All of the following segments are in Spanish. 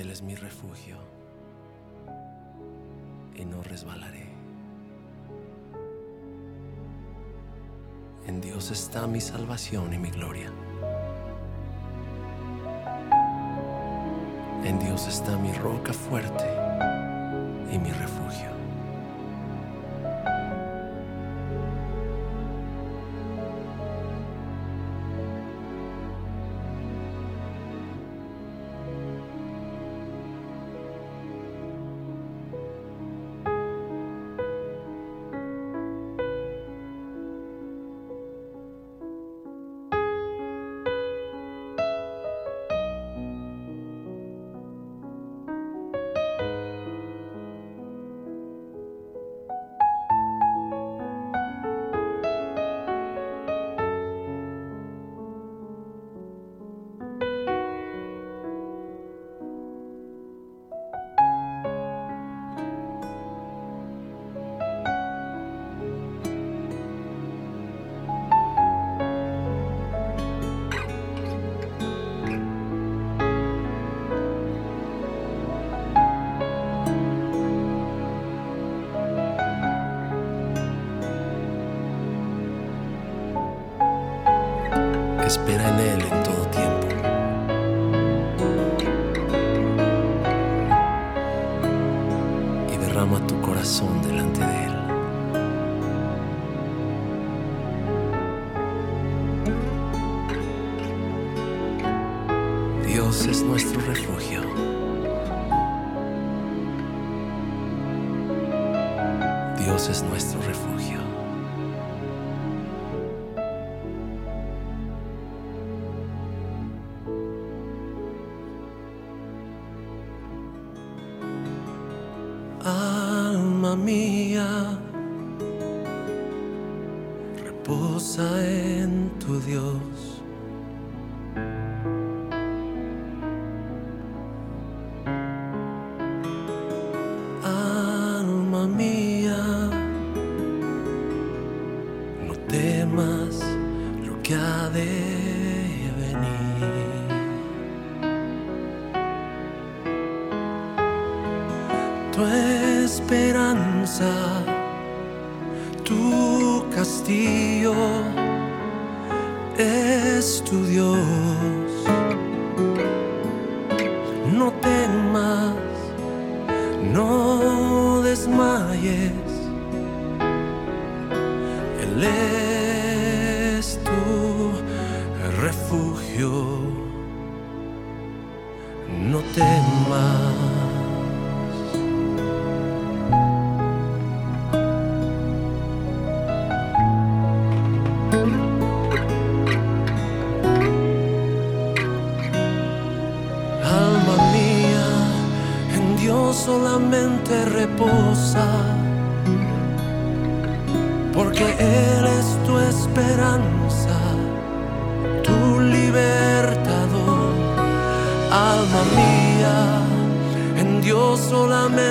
Él es mi refugio y no resbalaré. En Dios está mi salvación y mi gloria. En Dios está mi roca fuerte y mi refugio. es nuestro refugio. Dios es nuestro refugio.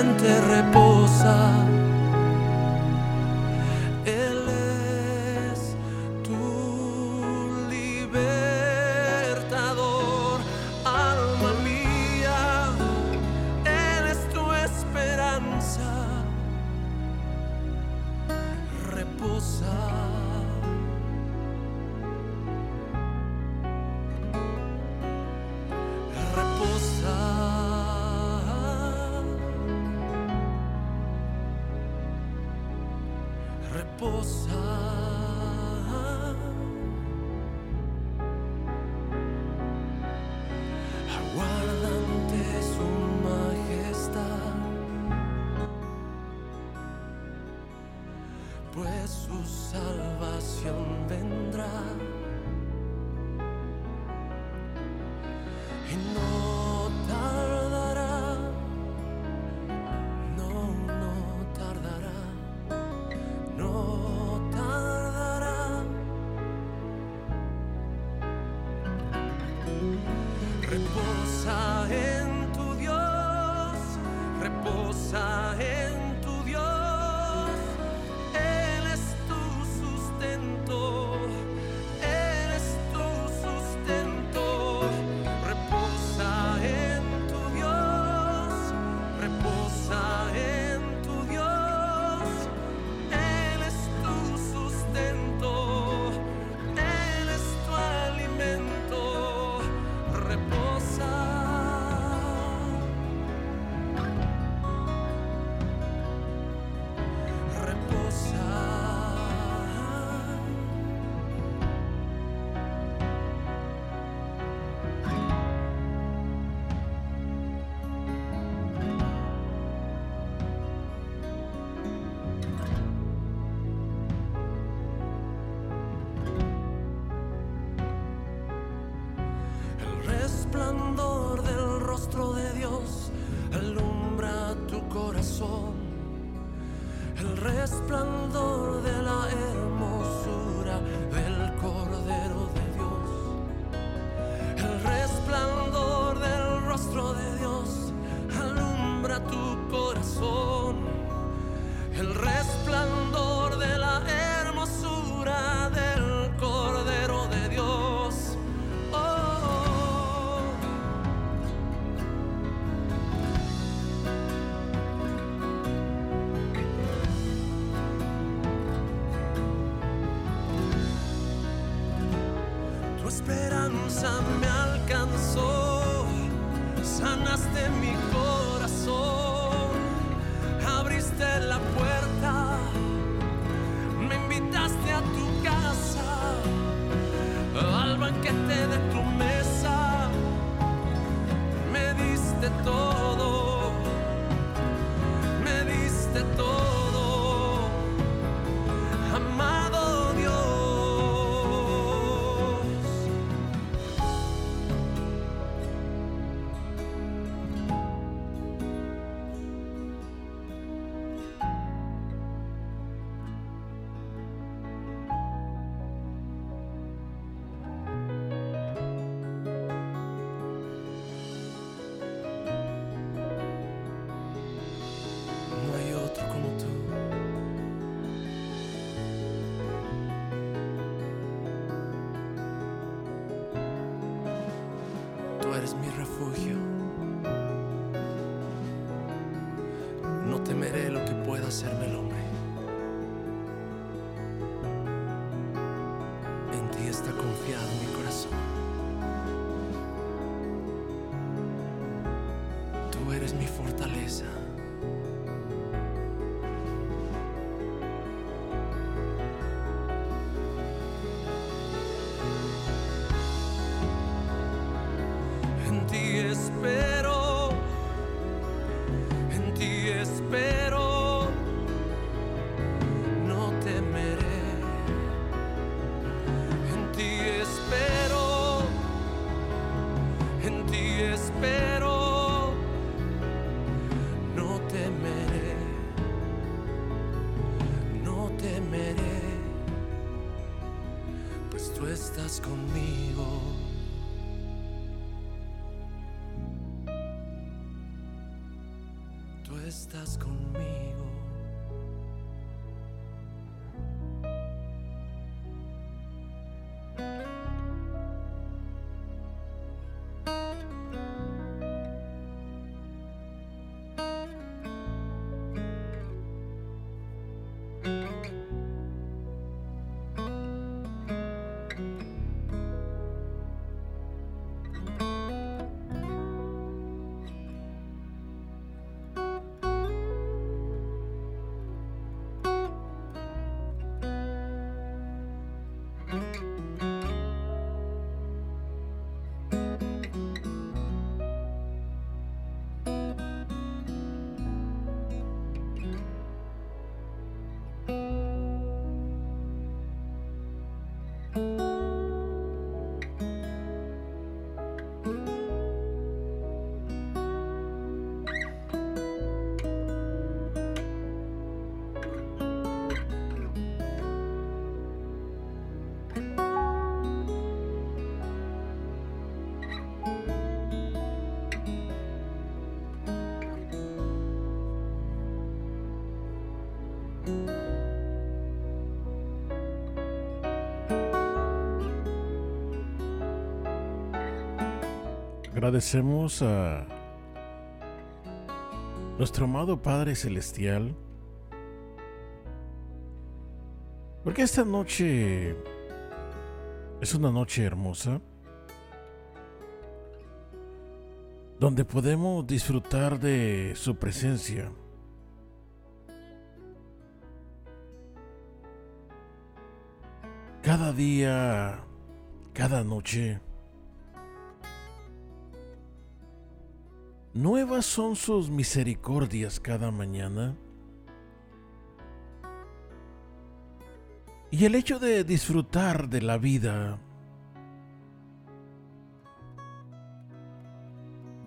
mente reposa. Agradecemos a nuestro amado Padre Celestial porque esta noche es una noche hermosa donde podemos disfrutar de su presencia. Cada día, cada noche, nuevas son sus misericordias cada mañana. Y el hecho de disfrutar de la vida,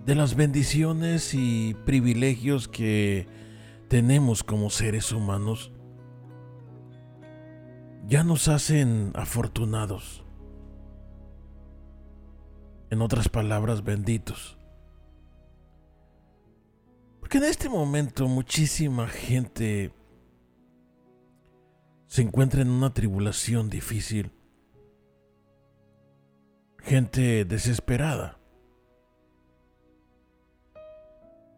de las bendiciones y privilegios que tenemos como seres humanos ya nos hacen afortunados. En otras palabras, benditos. Porque en este momento muchísima gente se encuentra en una tribulación difícil. Gente desesperada.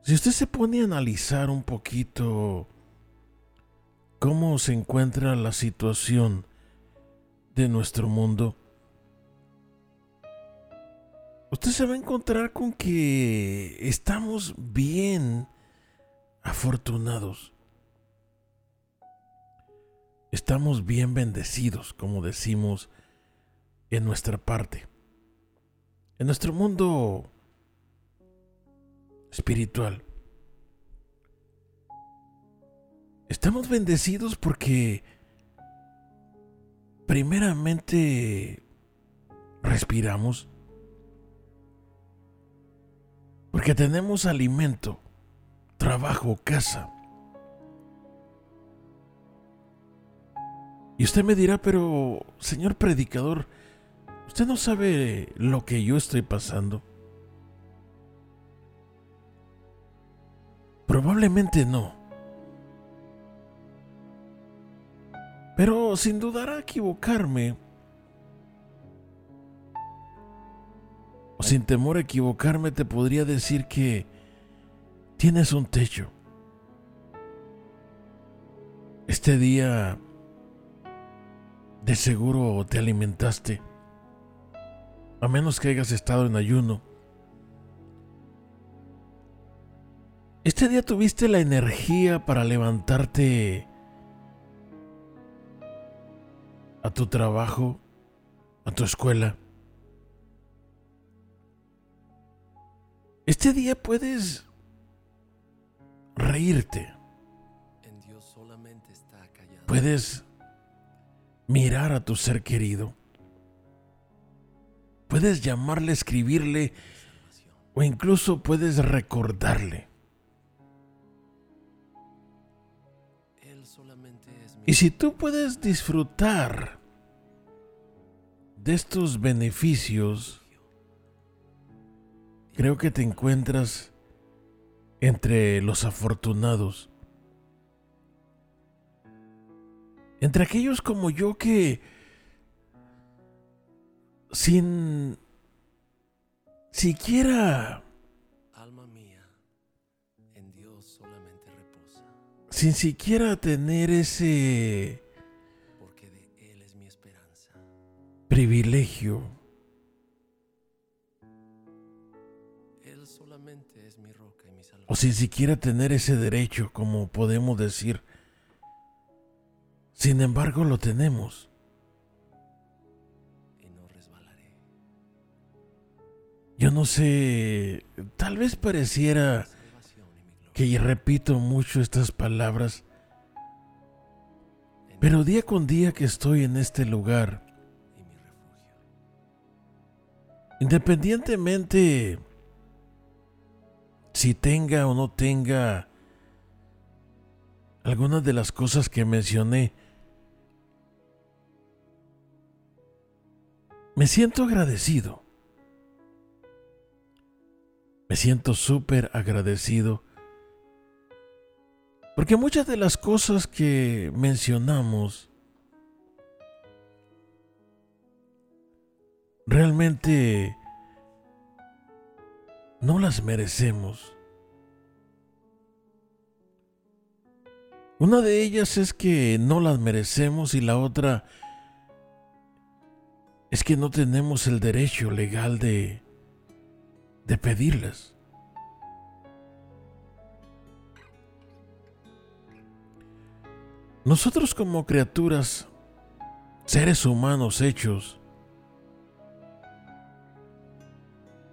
Si usted se pone a analizar un poquito cómo se encuentra la situación de nuestro mundo, usted se va a encontrar con que estamos bien afortunados. Estamos bien bendecidos, como decimos en nuestra parte. En nuestro mundo espiritual. Estamos bendecidos porque primeramente respiramos, porque tenemos alimento, trabajo, casa. Y usted me dirá, pero, señor predicador, usted no sabe lo que yo estoy pasando. Probablemente no. Pero sin dudar a equivocarme, o sin temor a equivocarme, te podría decir que tienes un techo. Este día de seguro te alimentaste, a menos que hayas estado en ayuno. Este día tuviste la energía para levantarte a tu trabajo, a tu escuela. Este día puedes reírte. Puedes mirar a tu ser querido. Puedes llamarle, escribirle o incluso puedes recordarle. Y si tú puedes disfrutar de estos beneficios, creo que te encuentras entre los afortunados. Entre aquellos como yo que sin siquiera sin siquiera tener ese porque de él es mi esperanza. privilegio. O sin siquiera tener ese derecho, como podemos decir. Sin embargo, lo tenemos. Yo no sé, tal vez pareciera que repito mucho estas palabras, pero día con día que estoy en este lugar, independientemente si tenga o no tenga algunas de las cosas que mencioné, me siento agradecido. Me siento súper agradecido porque muchas de las cosas que mencionamos realmente no las merecemos. Una de ellas es que no las merecemos y la otra es que no tenemos el derecho legal de, de pedirlas. Nosotros como criaturas, seres humanos hechos,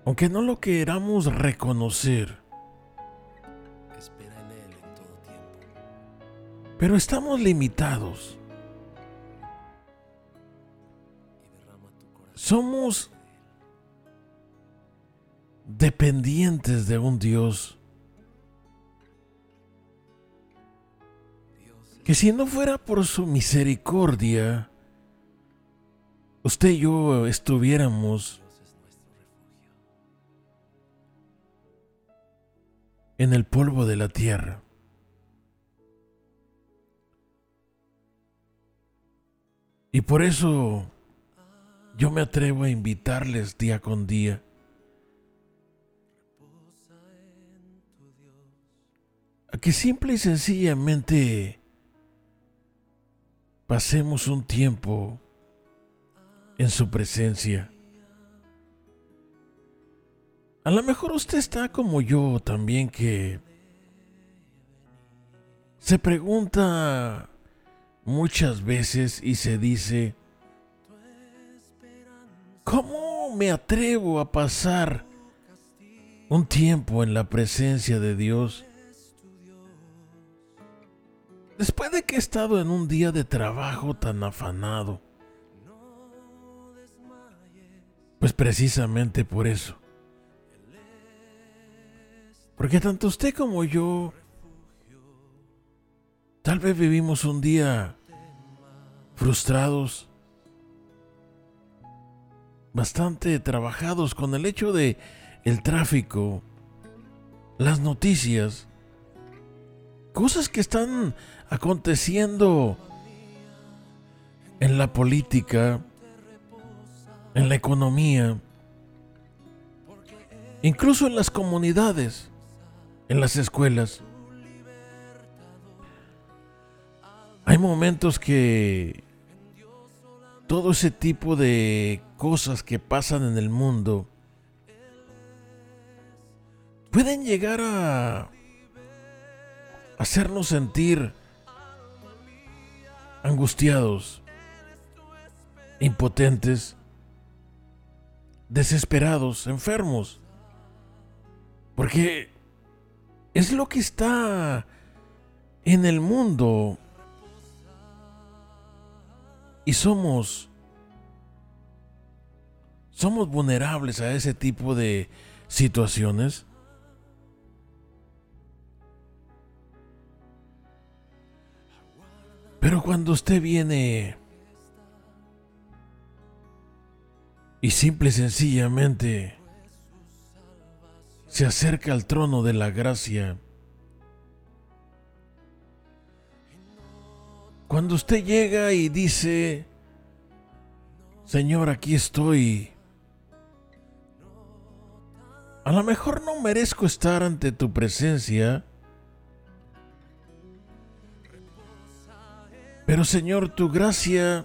aunque no lo queramos reconocer, pero estamos limitados. Somos dependientes de un Dios que si no fuera por su misericordia, usted y yo estuviéramos en el polvo de la tierra. Y por eso yo me atrevo a invitarles día con día a que simple y sencillamente pasemos un tiempo en su presencia. A lo mejor usted está como yo también que se pregunta muchas veces y se dice, ¿cómo me atrevo a pasar un tiempo en la presencia de Dios? Después de que he estado en un día de trabajo tan afanado. Pues precisamente por eso. Porque tanto usted como yo tal vez vivimos un día frustrados, bastante trabajados con el hecho de el tráfico, las noticias, cosas que están aconteciendo en la política, en la economía, incluso en las comunidades, en las escuelas. Hay momentos que todo ese tipo de cosas que pasan en el mundo pueden llegar a hacernos sentir angustiados, impotentes, desesperados, enfermos. Porque es lo que está en el mundo. Y somos somos vulnerables a ese tipo de situaciones. Pero cuando usted viene y simple y sencillamente se acerca al trono de la gracia, cuando usted llega y dice, Señor, aquí estoy, a lo mejor no merezco estar ante tu presencia, Pero Señor, tu gracia,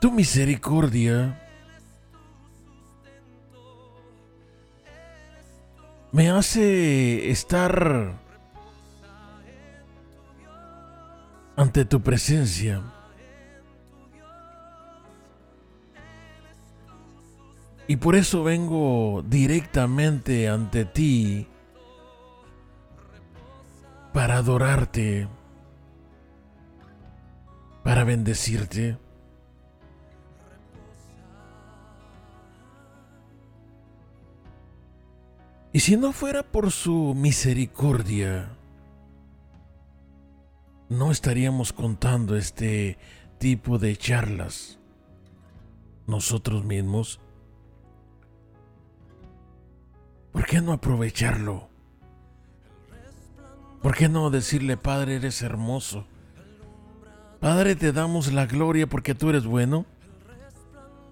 tu misericordia, me hace estar ante tu presencia. Y por eso vengo directamente ante ti para adorarte, para bendecirte. Y si no fuera por su misericordia, no estaríamos contando este tipo de charlas nosotros mismos. ¿Por qué no aprovecharlo? ¿Por qué no decirle, Padre, eres hermoso? Padre, te damos la gloria porque tú eres bueno.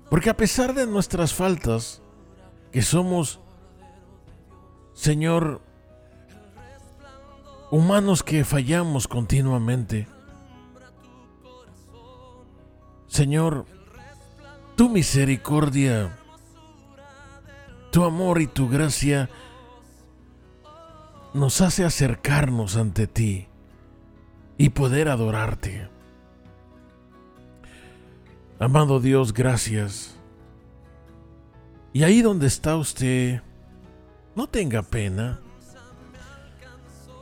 Porque a pesar de nuestras faltas, que somos, Señor, humanos que fallamos continuamente, Señor, tu misericordia, tu amor y tu gracia nos hace acercarnos ante ti y poder adorarte. Amado Dios, gracias. Y ahí donde está usted, no tenga pena.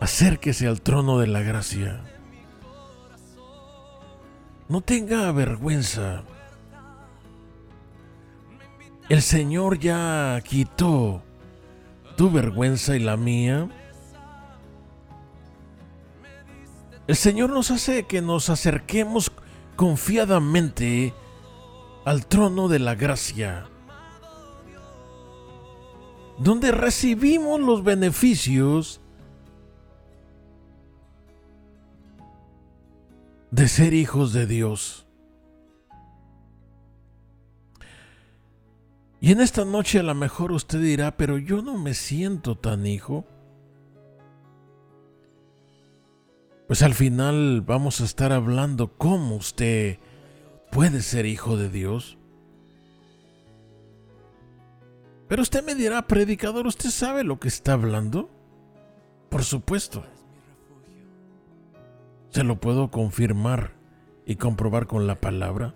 Acérquese al trono de la gracia. No tenga vergüenza. El Señor ya quitó tu vergüenza y la mía el Señor nos hace que nos acerquemos confiadamente al trono de la gracia, donde recibimos los beneficios de ser hijos de Dios. Y en esta noche a lo mejor usted dirá, pero yo no me siento tan hijo. Pues al final vamos a estar hablando cómo usted puede ser hijo de Dios. Pero usted me dirá, predicador, ¿usted sabe lo que está hablando? Por supuesto. Se lo puedo confirmar y comprobar con la palabra.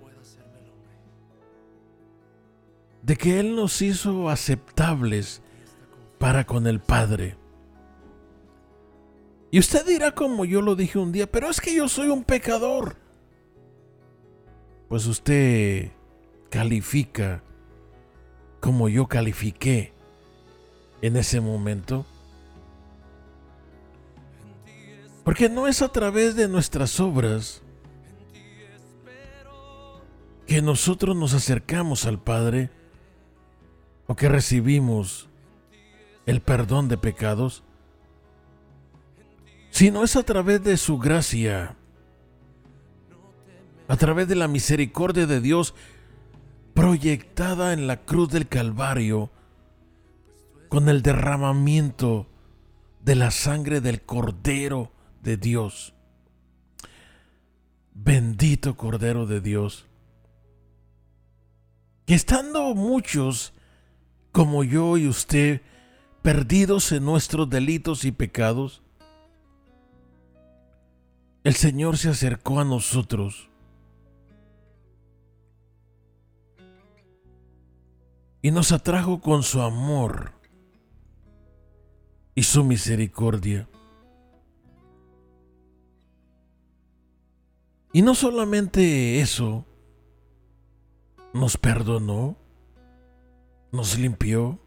De que Él nos hizo aceptables para con el Padre. Y usted dirá como yo lo dije un día, pero es que yo soy un pecador. Pues usted califica como yo califiqué en ese momento. Porque no es a través de nuestras obras que nosotros nos acercamos al Padre o que recibimos el perdón de pecados, sino es a través de su gracia, a través de la misericordia de Dios proyectada en la cruz del Calvario con el derramamiento de la sangre del Cordero de Dios. Bendito Cordero de Dios. Que estando muchos como yo y usted perdidos en nuestros delitos y pecados, el Señor se acercó a nosotros y nos atrajo con su amor y su misericordia. Y no solamente eso, nos perdonó, nos limpió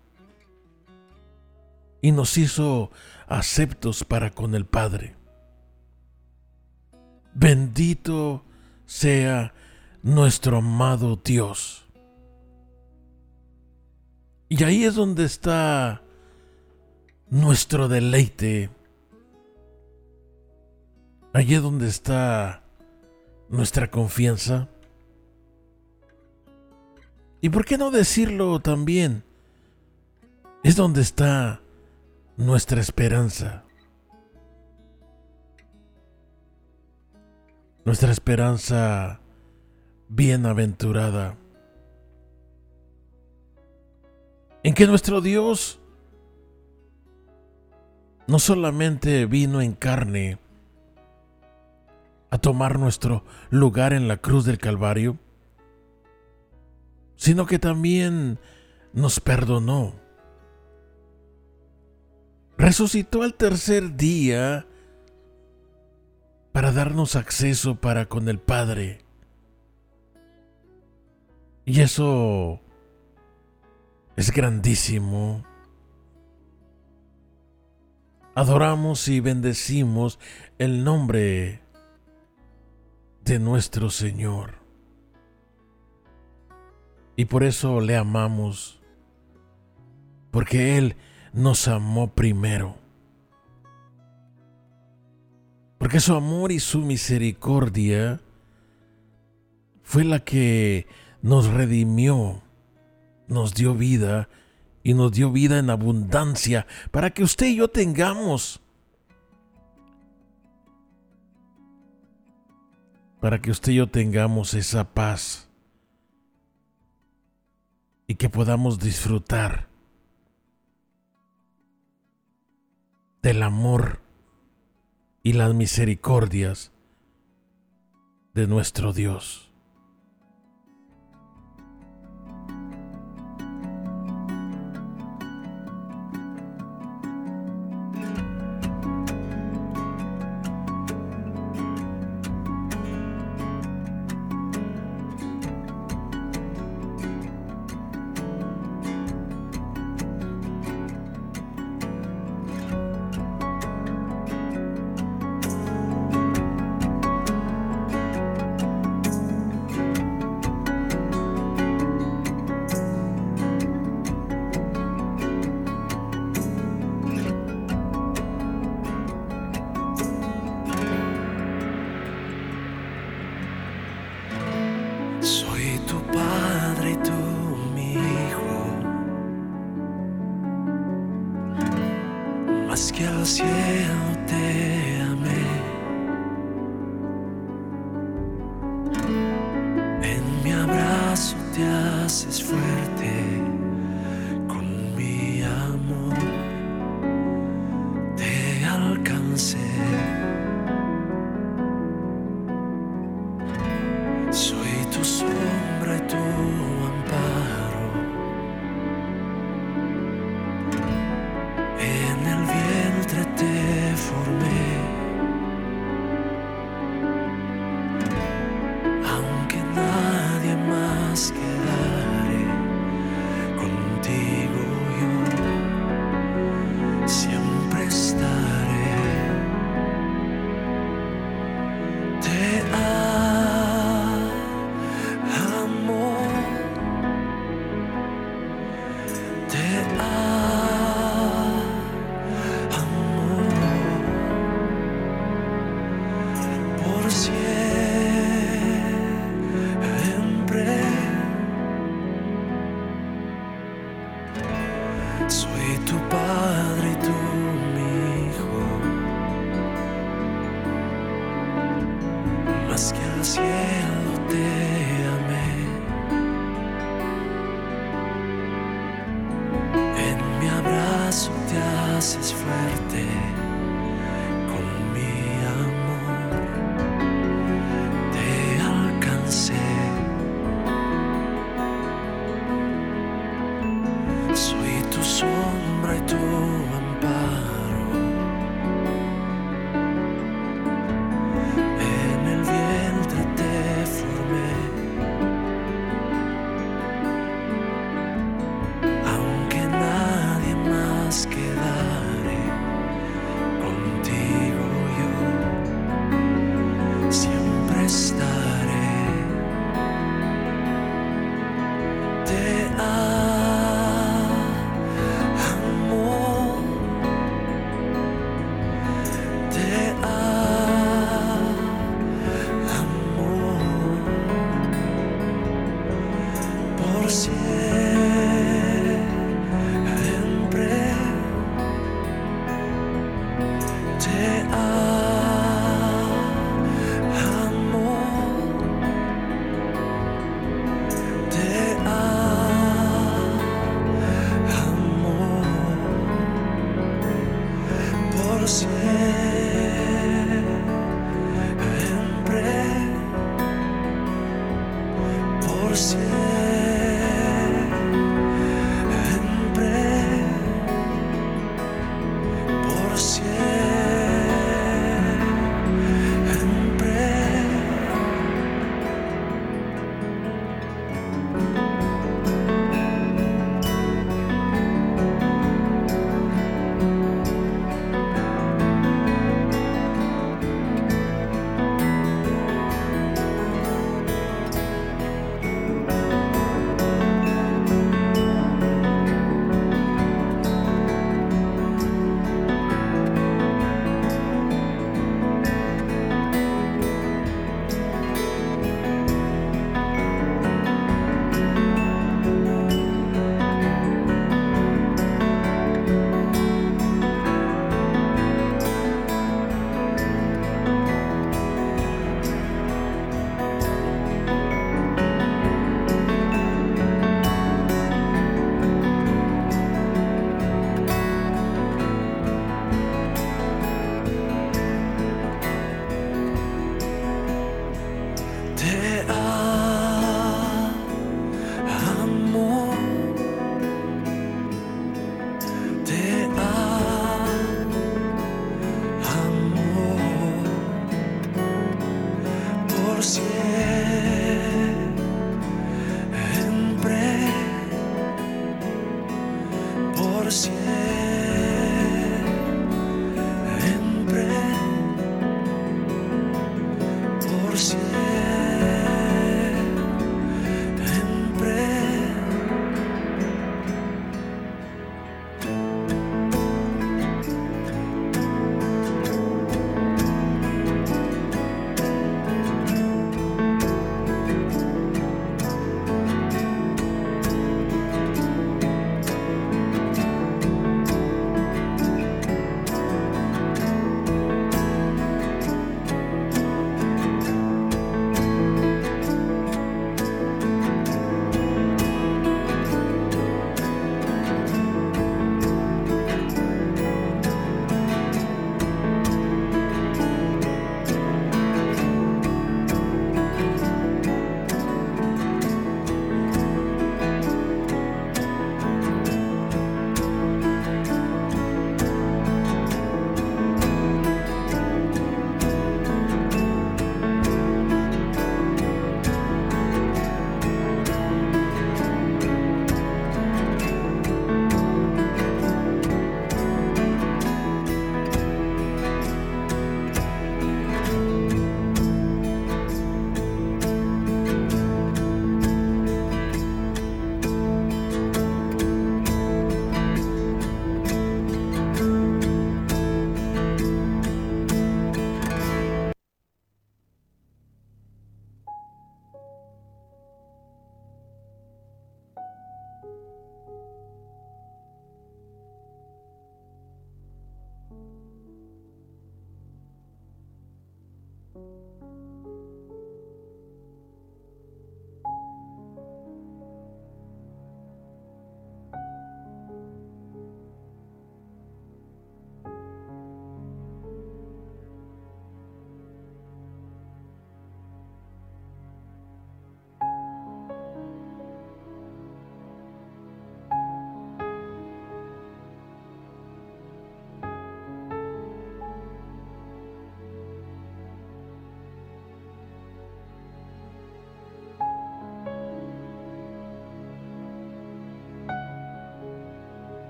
y nos hizo aceptos para con el Padre. Bendito sea nuestro amado Dios. Y ahí es donde está nuestro deleite. Allí es donde está nuestra confianza. ¿Y por qué no decirlo también? Es donde está nuestra esperanza. Nuestra esperanza bienaventurada. En que nuestro Dios no solamente vino en carne, a tomar nuestro lugar en la cruz del Calvario, sino que también nos perdonó. Resucitó al tercer día para darnos acceso para con el Padre. Y eso es grandísimo. Adoramos y bendecimos el nombre de nuestro Señor. Y por eso le amamos, porque Él nos amó primero. Porque su amor y su misericordia fue la que nos redimió, nos dio vida y nos dio vida en abundancia para que usted y yo tengamos para que usted y yo tengamos esa paz y que podamos disfrutar del amor y las misericordias de nuestro Dios.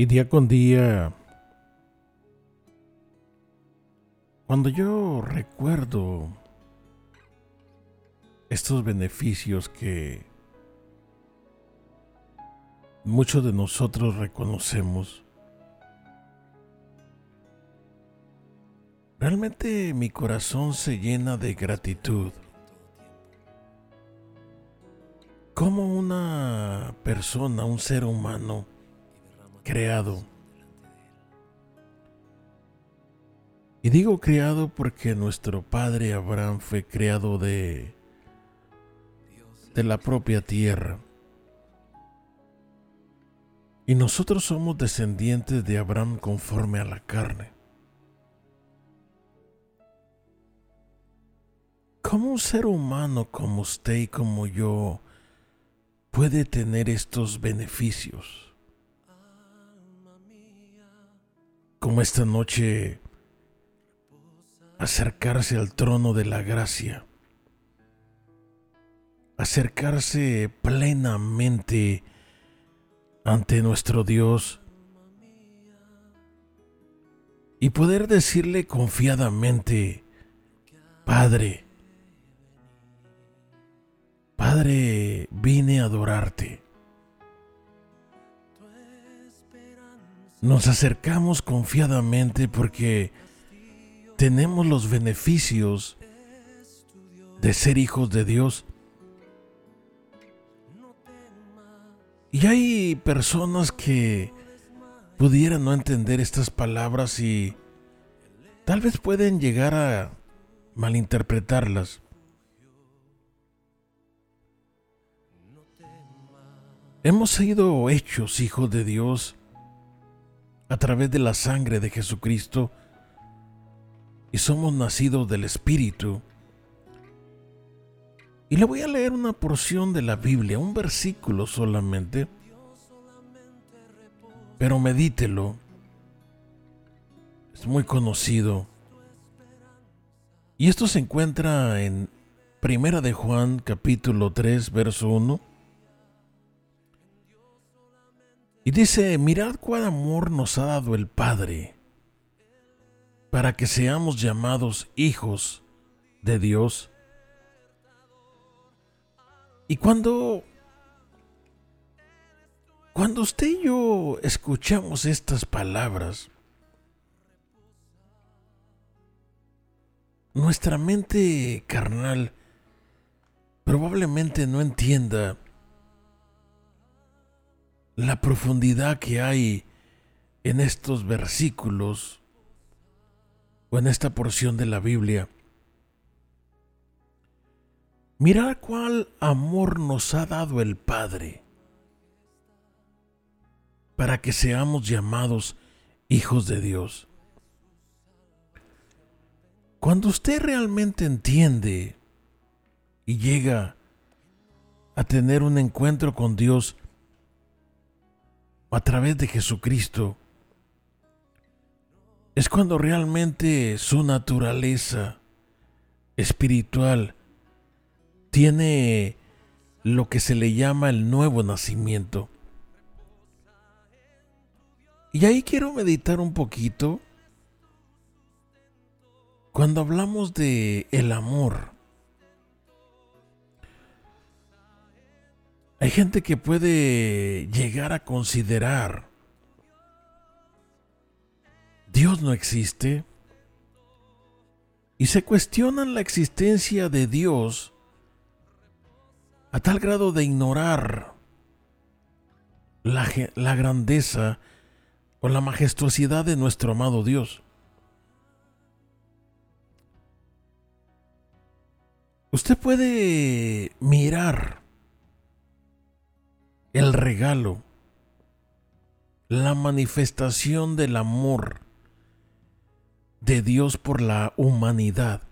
Y día con día, cuando yo recuerdo estos beneficios que muchos de nosotros reconocemos, realmente mi corazón se llena de gratitud. Como una persona, un ser humano, creado. Y digo creado porque nuestro padre Abraham fue creado de de la propia tierra. Y nosotros somos descendientes de Abraham conforme a la carne. ¿Cómo un ser humano como usted y como yo puede tener estos beneficios? Como esta noche acercarse al trono de la gracia, acercarse plenamente ante nuestro Dios y poder decirle confiadamente, Padre, Padre, vine a adorarte. Nos acercamos confiadamente porque tenemos los beneficios de ser hijos de Dios. Y hay personas que pudieran no entender estas palabras y tal vez pueden llegar a malinterpretarlas. Hemos sido hechos hijos de Dios a través de la sangre de Jesucristo y somos nacidos del Espíritu. Y le voy a leer una porción de la Biblia, un versículo solamente, pero medítelo. Es muy conocido. Y esto se encuentra en Primera de Juan capítulo 3 verso 1. Y dice, mirad cuál amor nos ha dado el Padre para que seamos llamados hijos de Dios. Y cuando cuando usted y yo escuchamos estas palabras, nuestra mente carnal probablemente no entienda la profundidad que hay en estos versículos o en esta porción de la Biblia. Mira cuál amor nos ha dado el Padre para que seamos llamados hijos de Dios. Cuando usted realmente entiende y llega a tener un encuentro con Dios a través de Jesucristo, es cuando realmente su naturaleza espiritual tiene lo que se le llama el nuevo nacimiento. Y ahí quiero meditar un poquito cuando hablamos de el amor. Hay gente que puede llegar a considerar Dios no existe y se cuestionan la existencia de Dios a tal grado de ignorar la, la grandeza con la majestuosidad de nuestro amado Dios. Usted puede mirar el regalo, la manifestación del amor de Dios por la humanidad.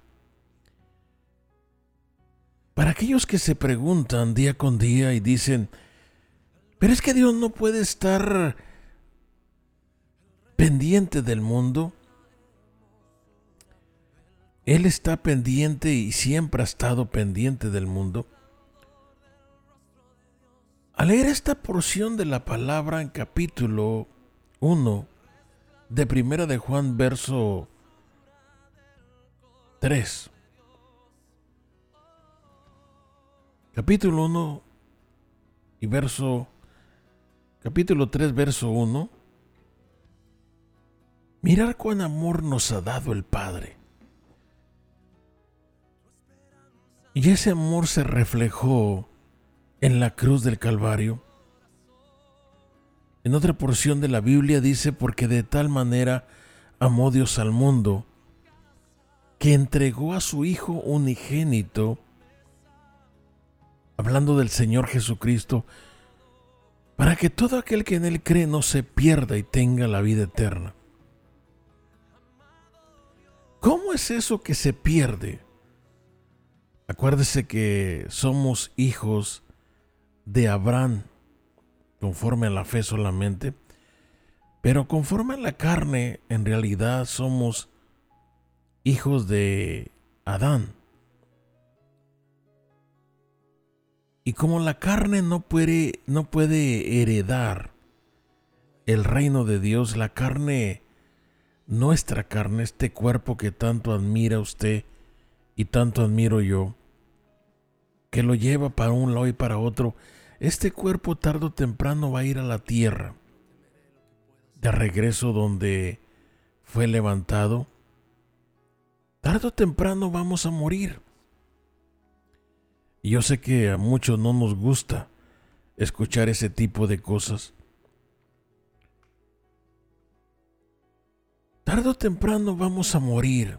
Para aquellos que se preguntan día con día y dicen, pero es que Dios no puede estar pendiente del mundo. Él está pendiente y siempre ha estado pendiente del mundo. Al leer esta porción de la palabra en capítulo 1 de Primera de Juan verso 3. Capítulo 1 y verso capítulo 3 verso 1 Mirar cuán amor nos ha dado el Padre. Y ese amor se reflejó en la cruz del Calvario. En otra porción de la Biblia dice, porque de tal manera amó Dios al mundo, que entregó a su Hijo unigénito, hablando del Señor Jesucristo, para que todo aquel que en Él cree no se pierda y tenga la vida eterna. ¿Cómo es eso que se pierde? Acuérdese que somos hijos de Abraham, conforme a la fe solamente, pero conforme a la carne, en realidad somos hijos de Adán. Y como la carne no puede, no puede heredar el reino de Dios, la carne nuestra carne, este cuerpo que tanto admira usted y tanto admiro yo, que lo lleva para un lado y para otro, este cuerpo tarde o temprano va a ir a la tierra, de regreso donde fue levantado. Tarde o temprano vamos a morir. Y yo sé que a muchos no nos gusta escuchar ese tipo de cosas. Tardo o temprano vamos a morir.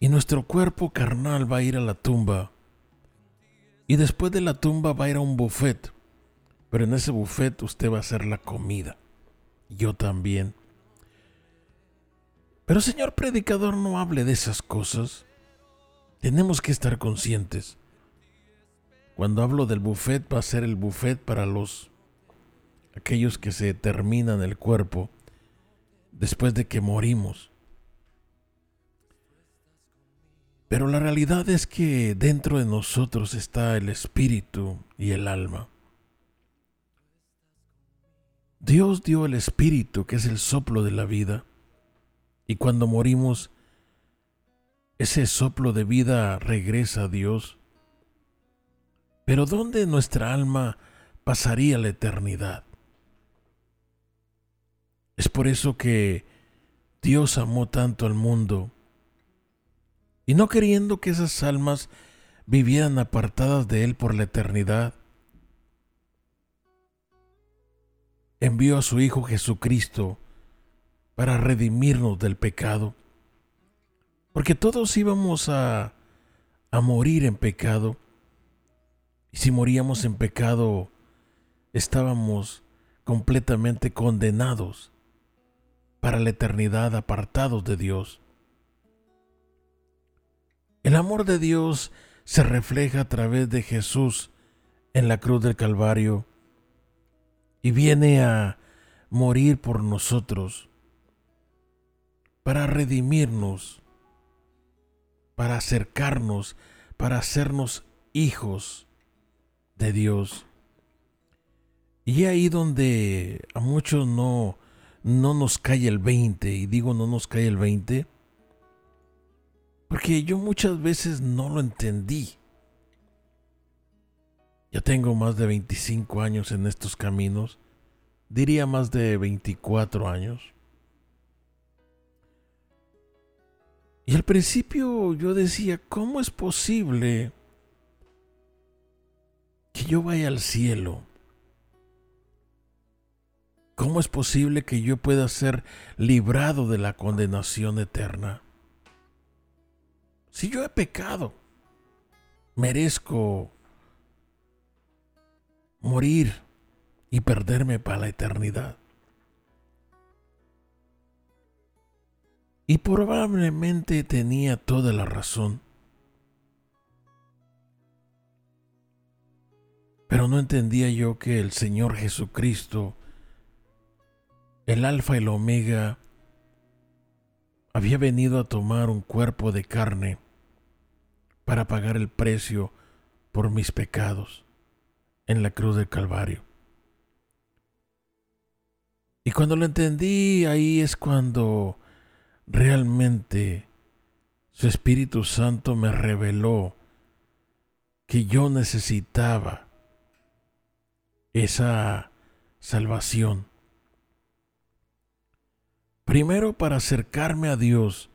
Y nuestro cuerpo carnal va a ir a la tumba. Y después de la tumba va a ir a un buffet. Pero en ese buffet usted va a hacer la comida. Yo también. Pero señor predicador, no hable de esas cosas. Tenemos que estar conscientes. Cuando hablo del buffet va a ser el buffet para los aquellos que se terminan el cuerpo después de que morimos. Pero la realidad es que dentro de nosotros está el espíritu y el alma. Dios dio el espíritu, que es el soplo de la vida, y cuando morimos, ese soplo de vida regresa a Dios. Pero ¿dónde nuestra alma pasaría la eternidad? Es por eso que Dios amó tanto al mundo y no queriendo que esas almas vivieran apartadas de Él por la eternidad. Envió a su Hijo Jesucristo para redimirnos del pecado. Porque todos íbamos a, a morir en pecado. Y si moríamos en pecado, estábamos completamente condenados para la eternidad apartados de Dios. El amor de Dios se refleja a través de Jesús en la cruz del Calvario y viene a morir por nosotros para redimirnos, para acercarnos, para hacernos hijos de Dios. Y ahí donde a muchos no, no nos cae el 20, y digo no nos cae el 20, porque yo muchas veces no lo entendí. Ya tengo más de 25 años en estos caminos, diría más de 24 años. Y al principio yo decía, ¿cómo es posible que yo vaya al cielo? ¿Cómo es posible que yo pueda ser librado de la condenación eterna? Si yo he pecado, merezco morir y perderme para la eternidad. Y probablemente tenía toda la razón. Pero no entendía yo que el Señor Jesucristo, el Alfa y el Omega, había venido a tomar un cuerpo de carne para pagar el precio por mis pecados en la cruz del Calvario. Y cuando lo entendí, ahí es cuando realmente su Espíritu Santo me reveló que yo necesitaba esa salvación. Primero para acercarme a Dios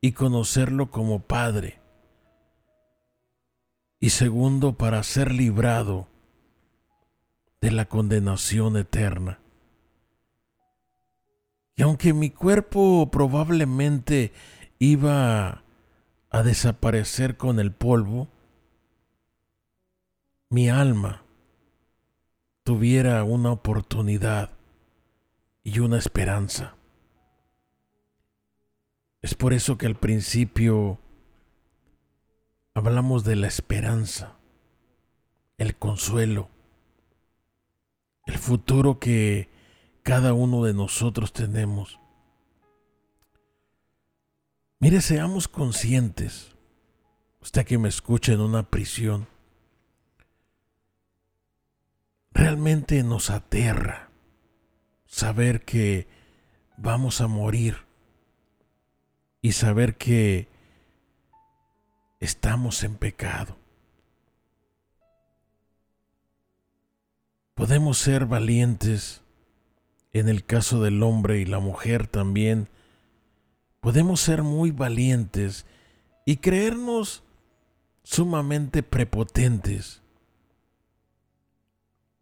y conocerlo como Padre y segundo para ser librado de la condenación eterna. Y aunque mi cuerpo probablemente iba a desaparecer con el polvo, mi alma tuviera una oportunidad y una esperanza. Es por eso que al principio hablamos de la esperanza, el consuelo, el futuro que cada uno de nosotros tenemos. Mire, seamos conscientes, usted que me escucha en una prisión, realmente nos aterra saber que vamos a morir y saber que estamos en pecado. Podemos ser valientes en el caso del hombre y la mujer también. Podemos ser muy valientes y creernos sumamente prepotentes.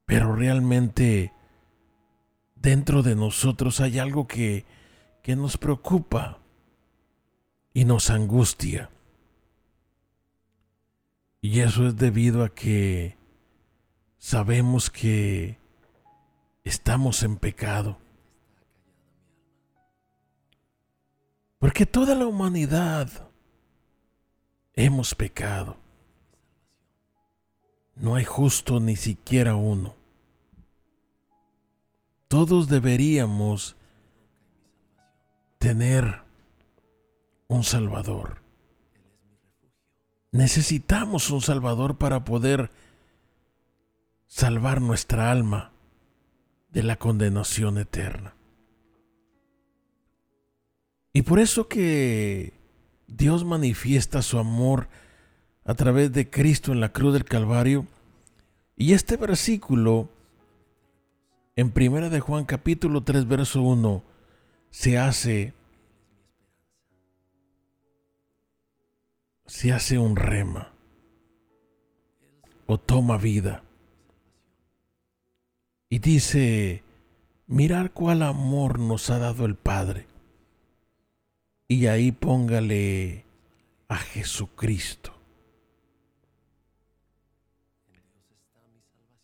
Pero realmente dentro de nosotros hay algo que, que nos preocupa y nos angustia. Y eso es debido a que sabemos que estamos en pecado. Porque toda la humanidad hemos pecado. No hay justo ni siquiera uno. Todos deberíamos tener un Salvador. Necesitamos un Salvador para poder salvar nuestra alma de la condenación eterna. Y por eso que Dios manifiesta su amor a través de Cristo en la cruz del Calvario. Y este versículo en Primera de Juan capítulo 3 verso 1 se hace se hace un rema, o toma vida. Y dice, mirar cuál amor nos ha dado el Padre. Y ahí póngale a Jesucristo.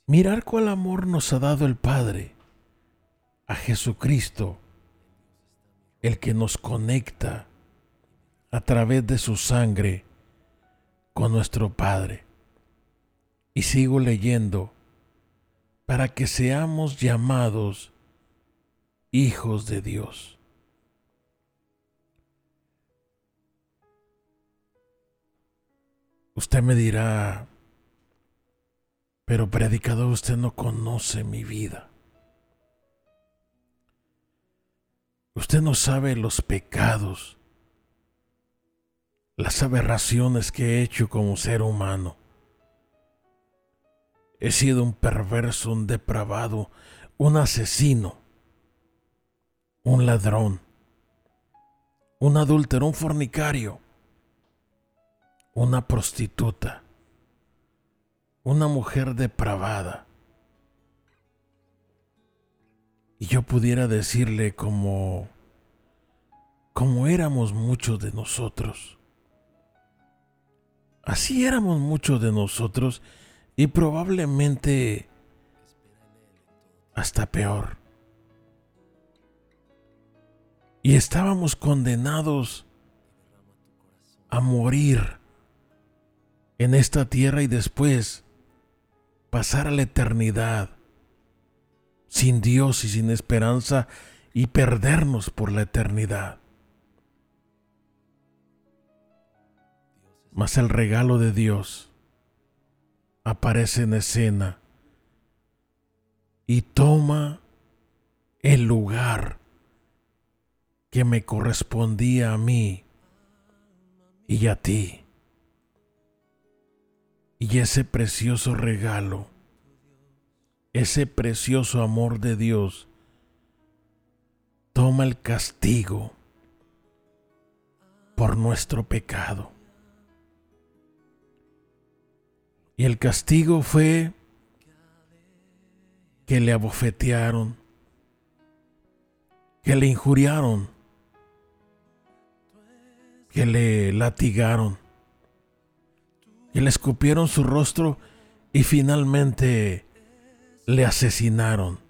Mirar cuál amor nos ha dado el Padre, a Jesucristo, el que nos conecta a través de su sangre con nuestro Padre. Y sigo leyendo, para que seamos llamados hijos de Dios. Usted me dirá, pero predicador, usted no conoce mi vida. Usted no sabe los pecados, las aberraciones que he hecho como ser humano. He sido un perverso, un depravado, un asesino, un ladrón, un adúltero, un fornicario, una prostituta una mujer depravada. Y yo pudiera decirle como como éramos muchos de nosotros. Así éramos muchos de nosotros y probablemente hasta peor. Y estábamos condenados a morir en esta tierra y después pasar a la eternidad sin Dios y sin esperanza y perdernos por la eternidad. Mas el regalo de Dios aparece en escena y toma el lugar que me correspondía a mí y a ti. Y ese precioso regalo, ese precioso amor de Dios, toma el castigo por nuestro pecado. Y el castigo fue que le abofetearon, que le injuriaron, que le latigaron y le escupieron su rostro y finalmente le asesinaron.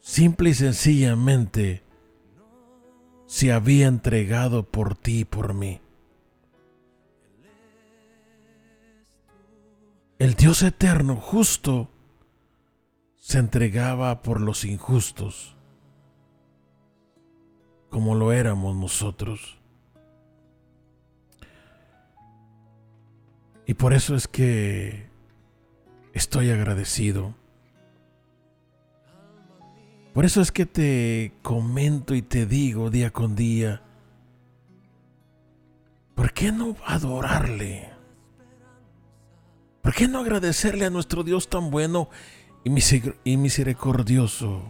Simple y sencillamente se había entregado por ti y por mí. El Dios eterno, justo, se entregaba por los injustos, como lo éramos nosotros. Y por eso es que estoy agradecido. Por eso es que te comento y te digo día con día, ¿por qué no adorarle? ¿Por qué no agradecerle a nuestro Dios tan bueno y misericordioso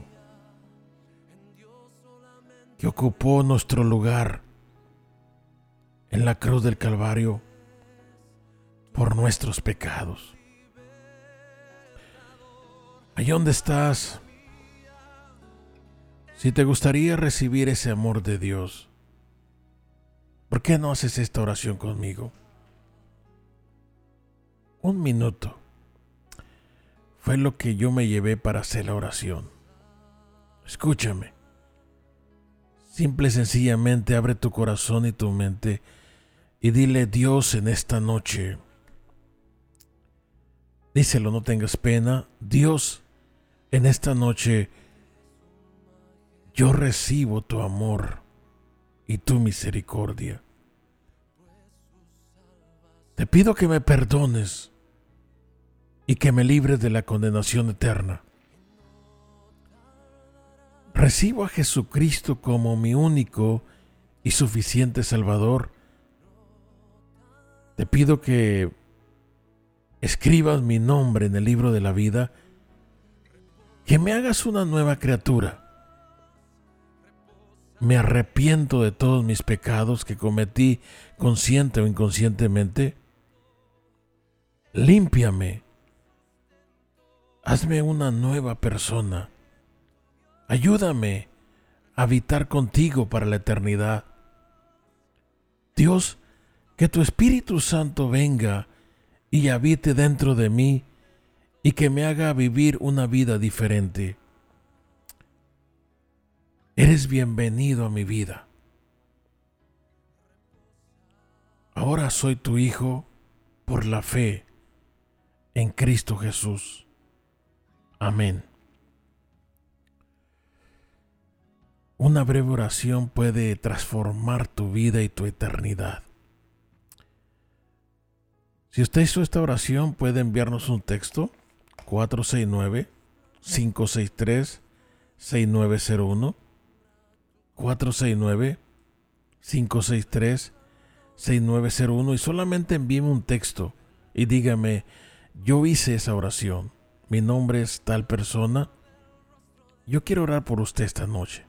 que ocupó nuestro lugar en la cruz del Calvario? por nuestros pecados. Allí donde estás, si te gustaría recibir ese amor de Dios, ¿por qué no haces esta oración conmigo? Un minuto. Fue lo que yo me llevé para hacer la oración. Escúchame. Simple y sencillamente abre tu corazón y tu mente y dile Dios en esta noche, Díselo, no tengas pena. Dios, en esta noche yo recibo tu amor y tu misericordia. Te pido que me perdones y que me libres de la condenación eterna. Recibo a Jesucristo como mi único y suficiente Salvador. Te pido que escribas mi nombre en el libro de la vida, que me hagas una nueva criatura. Me arrepiento de todos mis pecados que cometí consciente o inconscientemente límpiame, hazme una nueva persona, ayúdame a habitar contigo para la eternidad. Dios, que tu Espíritu Santo venga y habite dentro de mí y que me haga vivir una vida diferente. Eres bienvenido a mi vida. Ahora soy tu hijo por la fe en Cristo Jesús. Amén. Una breve oración puede transformar tu vida y tu eternidad. Si usted hizo esta oración, puede enviarnos un texto 469 563 6901 469-563-6901 y solamente envíeme un texto y dígame, yo hice esa oración, mi nombre es tal persona, yo quiero orar por usted esta noche.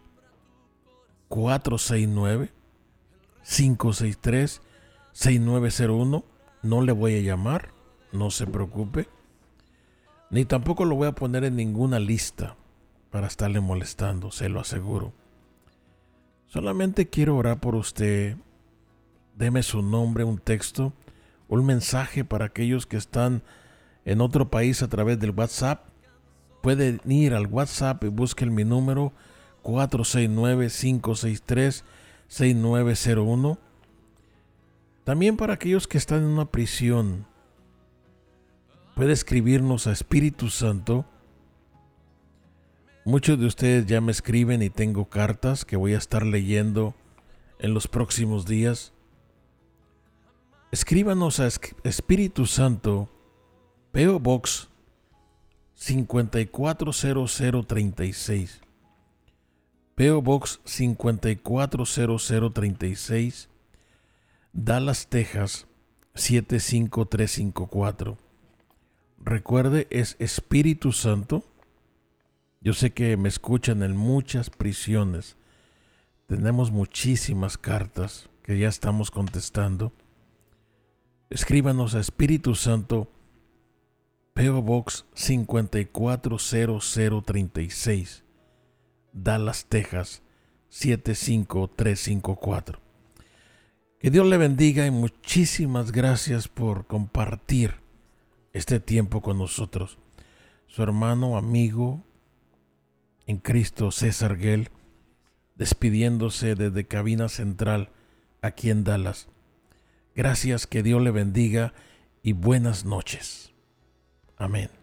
469-563-6901, no le voy a llamar, no se preocupe, ni tampoco lo voy a poner en ninguna lista para estarle molestando, se lo aseguro. Solamente quiero orar por usted. Deme su nombre, un texto, un mensaje para aquellos que están en otro país a través del WhatsApp. Pueden ir al WhatsApp y busquen mi número 469-563-6901. También para aquellos que están en una prisión, puede escribirnos a Espíritu Santo Muchos de ustedes ya me escriben y tengo cartas que voy a estar leyendo en los próximos días. Escríbanos a Espíritu Santo, PO Box 540036. PO Box 540036, Dallas, Texas 75354. Recuerde, es Espíritu Santo yo sé que me escuchan en muchas prisiones. Tenemos muchísimas cartas que ya estamos contestando. Escríbanos a Espíritu Santo, PO Box 540036, Dallas, Texas 75354. Que Dios le bendiga y muchísimas gracias por compartir este tiempo con nosotros. Su hermano, amigo, en Cristo César Gell, despidiéndose desde Cabina Central aquí en Dallas. Gracias, que Dios le bendiga y buenas noches. Amén.